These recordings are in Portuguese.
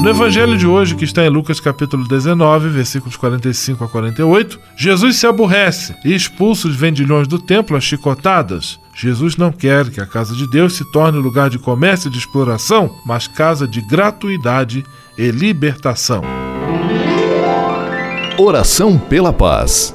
No evangelho de hoje, que está em Lucas capítulo 19, versículos 45 a 48, Jesus se aborrece e expulsa os vendilhões do templo às chicotadas. Jesus não quer que a casa de Deus se torne lugar de comércio e de exploração, mas casa de gratuidade e libertação. Oração pela paz.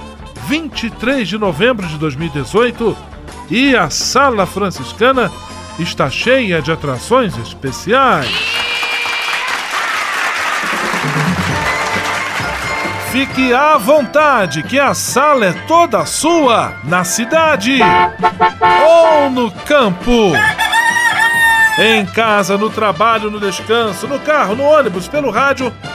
23 de novembro de 2018 e a Sala Franciscana está cheia de atrações especiais. Fique à vontade, que a sala é toda sua, na cidade ou no campo. Em casa, no trabalho, no descanso, no carro, no ônibus, pelo rádio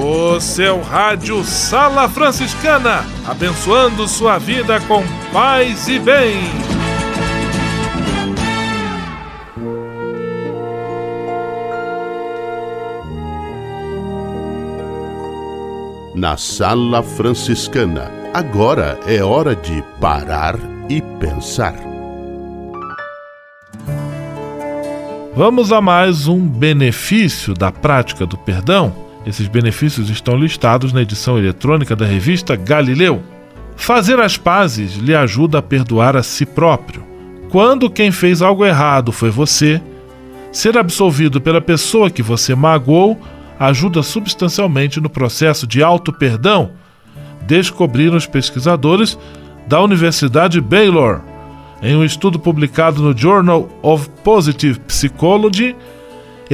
O seu rádio Sala Franciscana, abençoando sua vida com paz e bem. Na Sala Franciscana, agora é hora de parar e pensar. Vamos a mais um benefício da prática do perdão? Esses benefícios estão listados na edição eletrônica da revista Galileu. Fazer as pazes lhe ajuda a perdoar a si próprio. Quando quem fez algo errado foi você, ser absolvido pela pessoa que você magoou ajuda substancialmente no processo de auto-perdão, descobriram os pesquisadores da Universidade Baylor. Em um estudo publicado no Journal of Positive Psychology,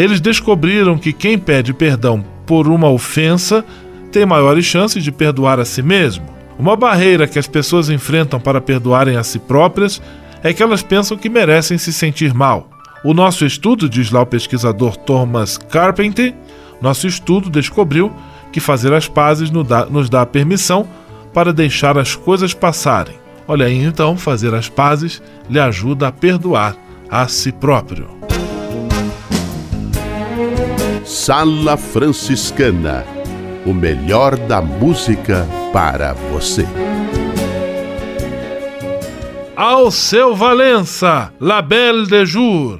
eles descobriram que quem pede perdão por uma ofensa tem maiores chances de perdoar a si mesmo. Uma barreira que as pessoas enfrentam para perdoarem a si próprias é que elas pensam que merecem se sentir mal. O nosso estudo, diz lá o pesquisador Thomas Carpenter, nosso estudo descobriu que fazer as pazes nos dá permissão para deixar as coisas passarem. Olha aí, então, fazer as pazes lhe ajuda a perdoar a si próprio. Sala Franciscana o melhor da música para você. Ao seu Valença, La Belle de Jour.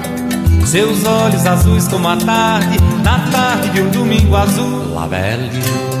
Seus olhos azuis como a tarde, na tarde de um domingo azul. La Belle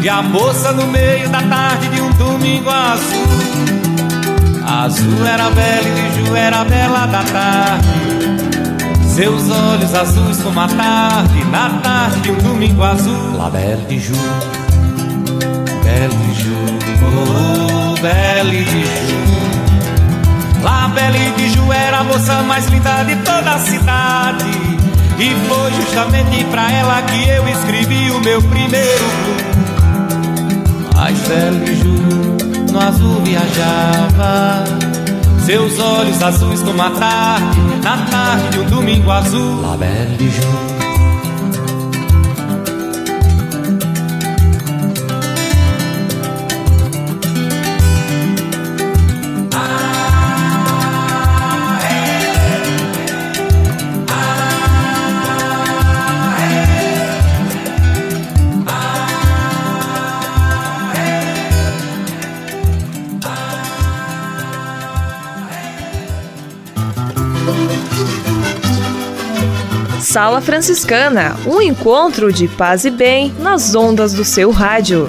E a moça no meio da tarde de um domingo azul. Azul era bela e Ju era bela da tarde. Seus olhos azuis como a tarde, na tarde de um domingo azul. La Belle de Ju, Belle de Ju, oh, Belle de Ju. La Belle de Ju era a moça mais linda de toda a cidade. E foi justamente pra ela que eu escrevi o meu primeiro blues. Belle de Ju no azul viajava seus olhos azuis como a tarde, na tarde de um domingo azul. La Belle de Sala Franciscana, um encontro de paz e bem nas ondas do seu rádio.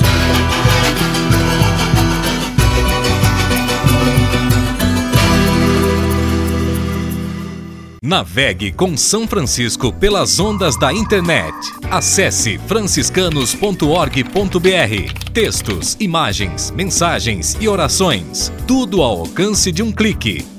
Navegue com São Francisco pelas ondas da internet. Acesse franciscanos.org.br. Textos, imagens, mensagens e orações. Tudo ao alcance de um clique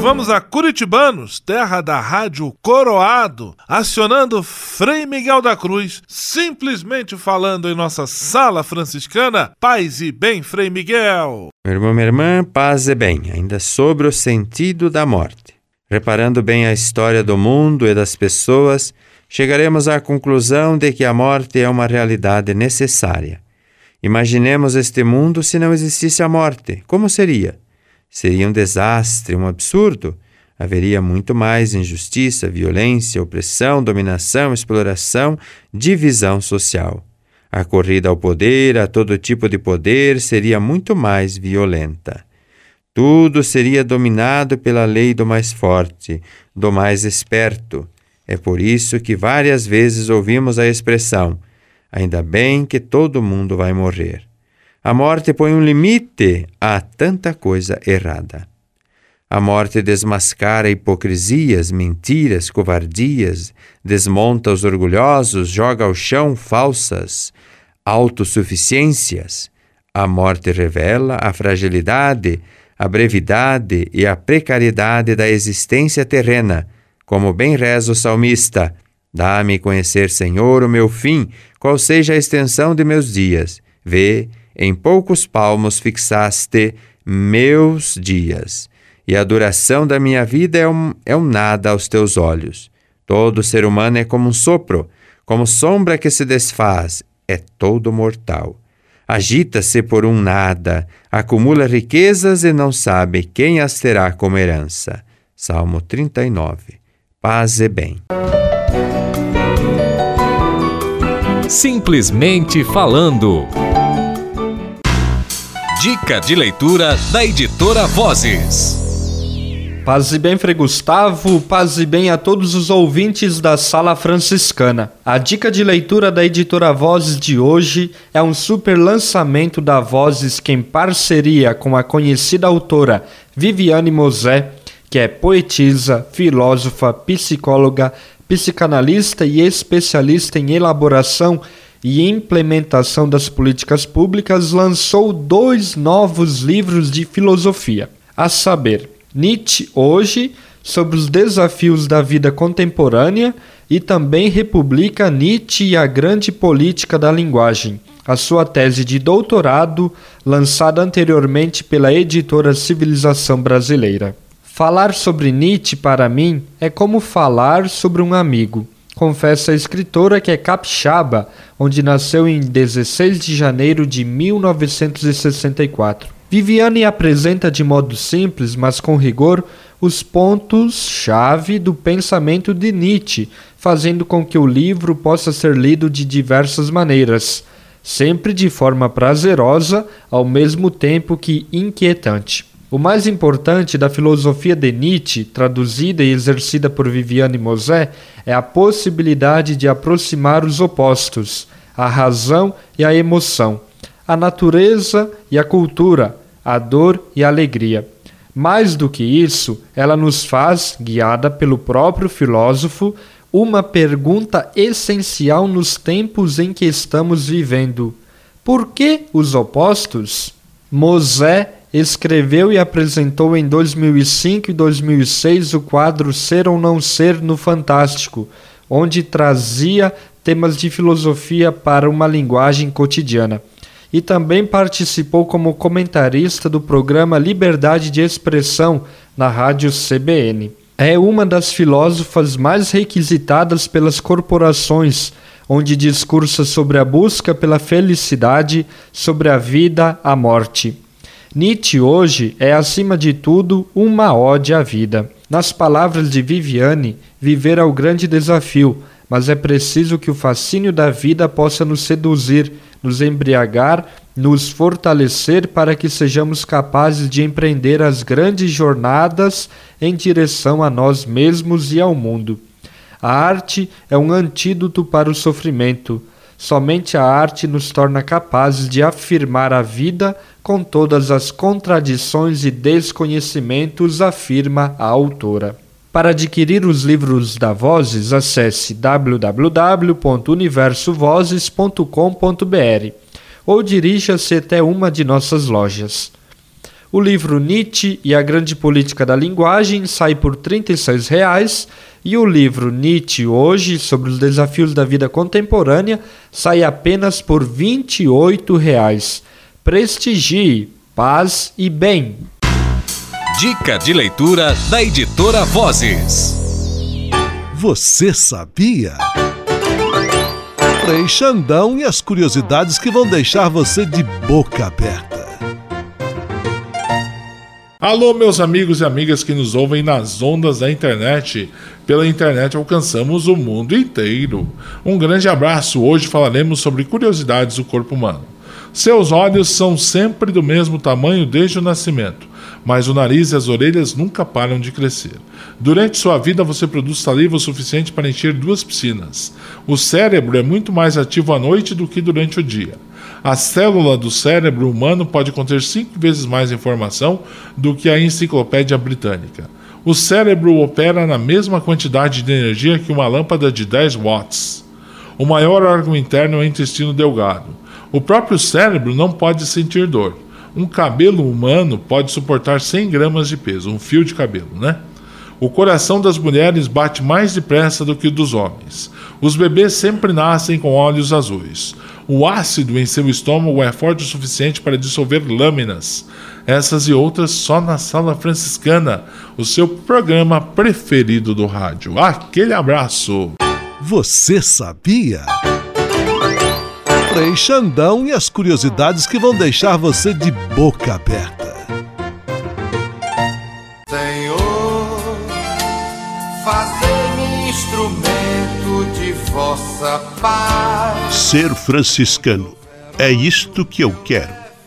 Vamos a Curitibanos, terra da rádio Coroado, acionando Frei Miguel da Cruz, simplesmente falando em nossa sala franciscana. Paz e bem, Frei Miguel. Meu irmão, minha irmã, paz e bem, ainda sobre o sentido da morte. Reparando bem a história do mundo e das pessoas, chegaremos à conclusão de que a morte é uma realidade necessária. Imaginemos este mundo se não existisse a morte. Como seria? Seria um desastre, um absurdo. Haveria muito mais injustiça, violência, opressão, dominação, exploração, divisão social. A corrida ao poder, a todo tipo de poder, seria muito mais violenta. Tudo seria dominado pela lei do mais forte, do mais esperto. É por isso que várias vezes ouvimos a expressão: ainda bem que todo mundo vai morrer. A morte põe um limite a tanta coisa errada. A morte desmascara hipocrisias, mentiras, covardias, desmonta os orgulhosos, joga ao chão falsas autossuficiências. A morte revela a fragilidade, a brevidade e a precariedade da existência terrena, como bem reza o salmista: Dá-me conhecer, Senhor, o meu fim, qual seja a extensão de meus dias. Vê, em poucos palmos fixaste meus dias, e a duração da minha vida é um, é um nada aos teus olhos. Todo ser humano é como um sopro, como sombra que se desfaz, é todo mortal. Agita-se por um nada, acumula riquezas e não sabe quem as terá como herança. Salmo 39. Paz e bem. Simplesmente falando. Dica de leitura da editora Vozes. Paz e bem, Frei Gustavo, paz e bem a todos os ouvintes da Sala Franciscana. A dica de leitura da editora Vozes de hoje é um super lançamento da Vozes que, em parceria com a conhecida autora Viviane Mosé, que é poetisa, filósofa, psicóloga, psicanalista e especialista em elaboração e implementação das políticas públicas, lançou dois novos livros de filosofia, a saber, Nietzsche hoje sobre os desafios da vida contemporânea e também republica Nietzsche e a grande política da linguagem, a sua tese de doutorado, lançada anteriormente pela editora Civilização Brasileira. Falar sobre Nietzsche para mim é como falar sobre um amigo. Confessa a escritora que é capixaba, onde nasceu em 16 de janeiro de 1964. Viviane apresenta de modo simples, mas com rigor, os pontos-chave do pensamento de Nietzsche, fazendo com que o livro possa ser lido de diversas maneiras, sempre de forma prazerosa, ao mesmo tempo que inquietante. O mais importante da filosofia de Nietzsche, traduzida e exercida por Viviane Mosé, é a possibilidade de aproximar os opostos, a razão e a emoção, a natureza e a cultura, a dor e a alegria. Mais do que isso, ela nos faz, guiada pelo próprio filósofo, uma pergunta essencial nos tempos em que estamos vivendo: por que os opostos? Mosé escreveu e apresentou em 2005 e 2006 o quadro Ser ou Não Ser no Fantástico, onde trazia temas de filosofia para uma linguagem cotidiana e também participou como comentarista do programa Liberdade de Expressão na rádio CBN. É uma das filósofas mais requisitadas pelas corporações, onde discursa sobre a busca pela felicidade, sobre a vida, a morte. Nietzsche hoje é, acima de tudo, uma ode à vida. Nas palavras de Viviane, viver é o grande desafio, mas é preciso que o fascínio da vida possa nos seduzir nos embriagar, nos fortalecer para que sejamos capazes de empreender as grandes jornadas em direção a nós mesmos e ao mundo. A arte é um antídoto para o sofrimento. Somente a arte nos torna capazes de afirmar a vida com todas as contradições e desconhecimentos, afirma a autora. Para adquirir os livros da Vozes, acesse www.universovozes.com.br ou dirija-se até uma de nossas lojas. O livro Nietzsche e a Grande Política da Linguagem sai por R$ 36,00 e o livro Nietzsche Hoje, sobre os desafios da vida contemporânea, sai apenas por R$ 28,00. Prestigie, paz e bem! Dica de leitura da editora Vozes. Você sabia? Frei Xandão e as curiosidades que vão deixar você de boca aberta. Alô, meus amigos e amigas que nos ouvem nas ondas da internet. Pela internet alcançamos o mundo inteiro. Um grande abraço. Hoje falaremos sobre curiosidades do corpo humano. Seus olhos são sempre do mesmo tamanho desde o nascimento mas o nariz e as orelhas nunca param de crescer. Durante sua vida, você produz saliva o suficiente para encher duas piscinas. O cérebro é muito mais ativo à noite do que durante o dia. A célula do cérebro humano pode conter cinco vezes mais informação do que a enciclopédia britânica. O cérebro opera na mesma quantidade de energia que uma lâmpada de 10 watts. O maior órgão interno é o intestino delgado. O próprio cérebro não pode sentir dor. Um cabelo humano pode suportar 100 gramas de peso, um fio de cabelo, né? O coração das mulheres bate mais depressa do que o dos homens. Os bebês sempre nascem com olhos azuis. O ácido em seu estômago é forte o suficiente para dissolver lâminas. Essas e outras só na Sala Franciscana, o seu programa preferido do rádio. Aquele abraço! Você sabia? Frei Xandão e as curiosidades que vão deixar você de boca aberta. Senhor, fazei-me instrumento de vossa paz. Ser franciscano. É isto que eu quero.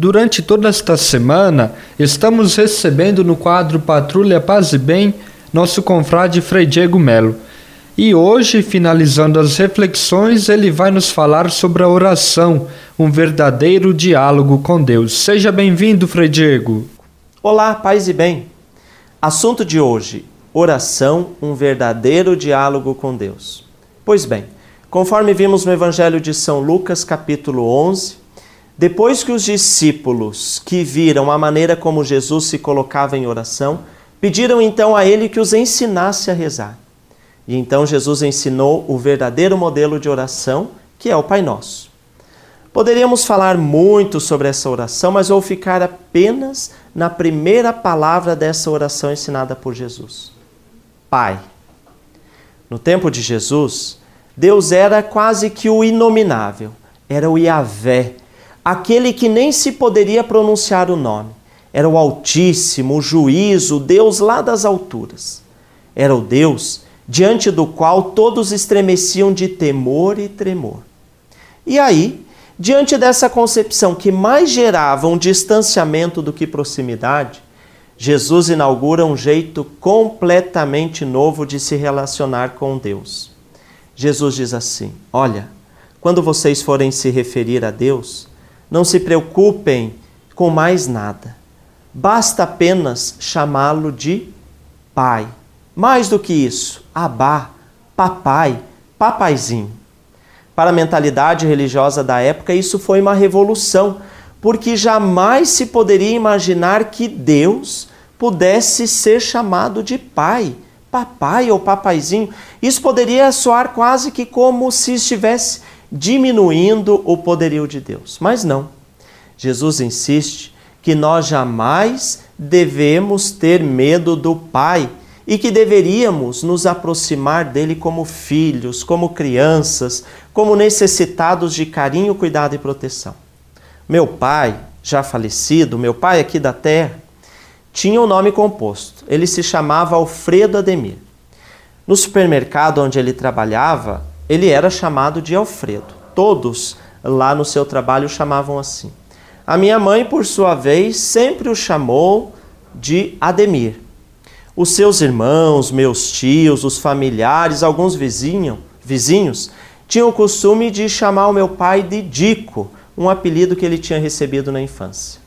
Durante toda esta semana, estamos recebendo no quadro Patrulha Paz e Bem nosso confrade Frei Diego Melo. E hoje, finalizando as reflexões, ele vai nos falar sobre a oração, um verdadeiro diálogo com Deus. Seja bem-vindo, Frei Diego. Olá, paz e bem. Assunto de hoje: oração, um verdadeiro diálogo com Deus. Pois bem, conforme vimos no Evangelho de São Lucas, capítulo 11, depois que os discípulos que viram a maneira como Jesus se colocava em oração, pediram então a ele que os ensinasse a rezar. E então Jesus ensinou o verdadeiro modelo de oração, que é o Pai Nosso. Poderíamos falar muito sobre essa oração, mas vou ficar apenas na primeira palavra dessa oração ensinada por Jesus: Pai. No tempo de Jesus, Deus era quase que o inominável, era o Yahvé, aquele que nem se poderia pronunciar o nome. Era o Altíssimo, o juízo, o Deus lá das alturas. Era o Deus diante do qual todos estremeciam de temor e tremor. E aí, diante dessa concepção que mais gerava um distanciamento do que proximidade, Jesus inaugura um jeito completamente novo de se relacionar com Deus. Jesus diz assim: Olha, quando vocês forem se referir a Deus, não se preocupem com mais nada. Basta apenas chamá-lo de Pai. Mais do que isso, Abá, Papai, Papaizinho. Para a mentalidade religiosa da época, isso foi uma revolução, porque jamais se poderia imaginar que Deus pudesse ser chamado de Pai, Papai ou Papaizinho. Isso poderia soar quase que como se estivesse diminuindo o poderio de Deus. Mas não. Jesus insiste que nós jamais devemos ter medo do Pai e que deveríamos nos aproximar dele como filhos, como crianças, como necessitados de carinho, cuidado e proteção. Meu pai, já falecido, meu pai aqui da terra, tinha um nome composto. Ele se chamava Alfredo Ademir. No supermercado onde ele trabalhava, ele era chamado de Alfredo. Todos lá no seu trabalho o chamavam assim. A minha mãe, por sua vez, sempre o chamou de Ademir. Os seus irmãos, meus tios, os familiares, alguns vizinhos, vizinhos tinham o costume de chamar o meu pai de Dico, um apelido que ele tinha recebido na infância.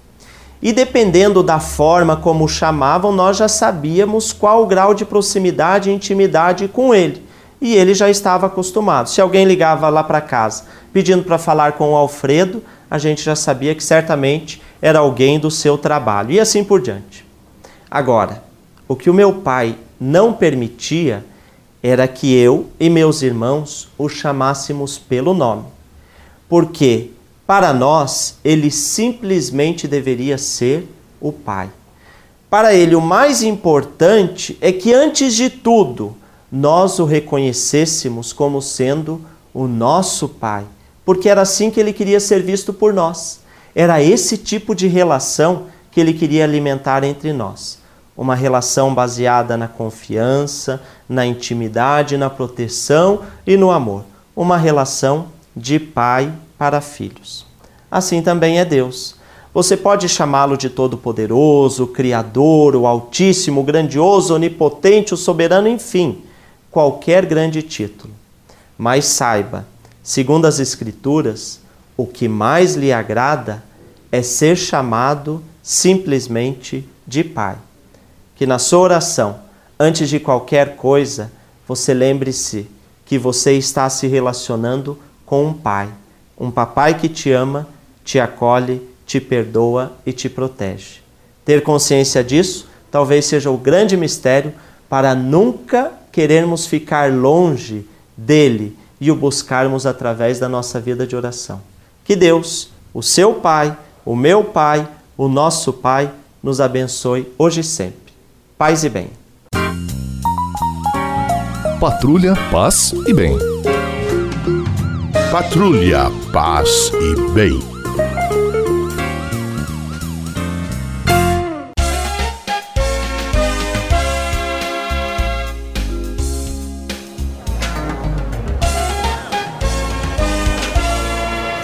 E dependendo da forma como o chamavam, nós já sabíamos qual o grau de proximidade e intimidade com ele e ele já estava acostumado. Se alguém ligava lá para casa pedindo para falar com o Alfredo, a gente já sabia que certamente era alguém do seu trabalho e assim por diante. Agora, o que o meu pai não permitia era que eu e meus irmãos o chamássemos pelo nome, porque para nós ele simplesmente deveria ser o pai. Para ele, o mais importante é que, antes de tudo, nós o reconhecêssemos como sendo o nosso pai, porque era assim que ele queria ser visto por nós. Era esse tipo de relação que ele queria alimentar entre nós. Uma relação baseada na confiança, na intimidade, na proteção e no amor. Uma relação de pai para filhos. Assim também é Deus. Você pode chamá-lo de Todo-Poderoso, Criador, o Altíssimo, Grandioso, Onipotente, o Soberano, enfim, qualquer grande título. Mas saiba, segundo as Escrituras, o que mais lhe agrada é ser chamado simplesmente de Pai. Que na sua oração, antes de qualquer coisa, você lembre-se que você está se relacionando com um Pai, um papai que te ama, te acolhe te perdoa e te protege. Ter consciência disso talvez seja o grande mistério para nunca querermos ficar longe dele e o buscarmos através da nossa vida de oração. Que Deus, o seu Pai, o meu Pai, o nosso Pai, nos abençoe hoje e sempre. Paz e bem. Patrulha, paz e bem. Patrulha, paz e bem.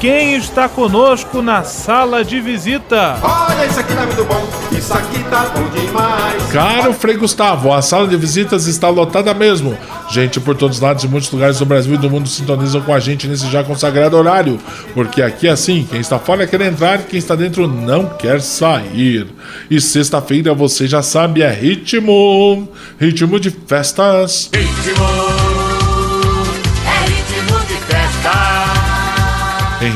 quem está conosco na sala de visita? Olha, isso aqui tá muito bom, isso aqui tá bom demais. Caro Frei Gustavo, a sala de visitas está lotada mesmo. Gente por todos os lados e muitos lugares do Brasil e do mundo sintonizam com a gente nesse já consagrado horário. Porque aqui é assim, quem está fora quer entrar, quem está dentro não quer sair. E sexta-feira você já sabe, é ritmo, ritmo de festas. Ritmo.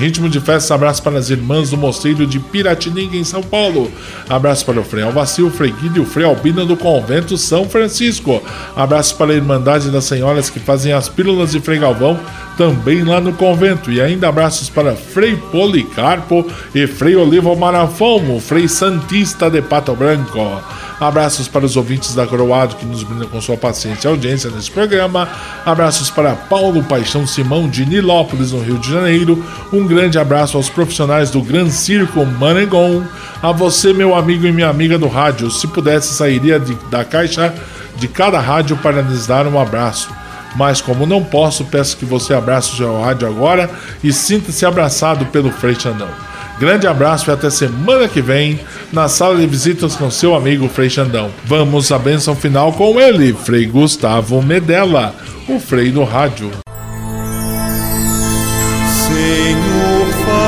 Ritmo de festa, abraço para as irmãs do Mosteiro de Piratininga, em São Paulo. Abraço para o Frei Alvacil, o Frei Guido e o Frei Albina do Convento São Francisco. Abraço para a Irmandade das Senhoras que fazem as pílulas de Frei Galvão, também lá no convento. E ainda abraços para Frei Policarpo e Frei Olivo Marafomo, Frei Santista de Pato Branco. Abraços para os ouvintes da Croado que nos brindam com sua paciência e audiência nesse programa. Abraços para Paulo Paixão Simão de Nilópolis, no Rio de Janeiro. Um grande abraço aos profissionais do Gran Circo Manegon. A você, meu amigo e minha amiga do rádio. Se pudesse, sairia de, da caixa de cada rádio para lhes dar um abraço. Mas como não posso, peço que você abrace o seu rádio agora e sinta-se abraçado pelo Frei Xandão. Grande abraço e até semana que vem na sala de visitas com seu amigo Frei Xandão. Vamos à bênção final com ele, Frei Gustavo Medella, o Frei do Rádio.